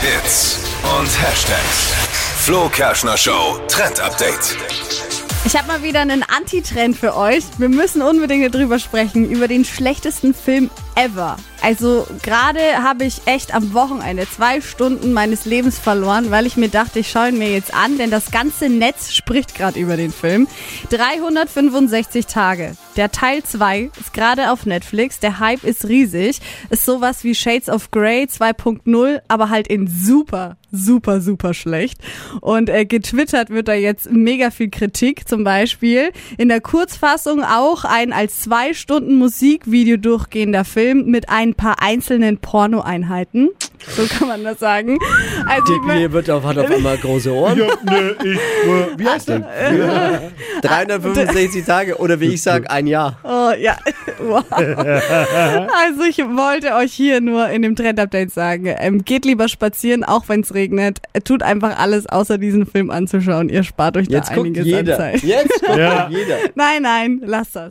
Hits und Hashtags. Flo Kerschner Show Trend Update. Ich habe mal wieder einen Anti-Trend für euch. Wir müssen unbedingt drüber sprechen, über den schlechtesten Film ever. Also gerade habe ich echt am Wochenende zwei Stunden meines Lebens verloren, weil ich mir dachte, ich schaue ihn mir jetzt an, denn das ganze Netz spricht gerade über den Film. 365 Tage. Der Teil 2 ist gerade auf Netflix. Der Hype ist riesig. Ist sowas wie Shades of Grey 2.0, aber halt in super, super, super schlecht. Und äh, getwittert wird da jetzt mega viel Kritik. Zum Beispiel in der Kurzfassung auch ein als zwei Stunden Musikvideo durchgehender Film mit ein paar einzelnen Pornoeinheiten. So kann man das sagen. Also Dick ich wird auf, hat auf einmal große Ohren. ne, ich, äh, wie heißt der? 365 Tage oder wie ich sag, ein Jahr. Oh, ja. Wow. Also ich wollte euch hier nur in dem Trend-Update sagen, ähm, geht lieber spazieren, auch wenn es regnet. Tut einfach alles, außer diesen Film anzuschauen. Ihr spart euch Jetzt da guckt einiges jeder. an Zeit. Jetzt guckt Ja. jeder. Nein, nein, lasst das.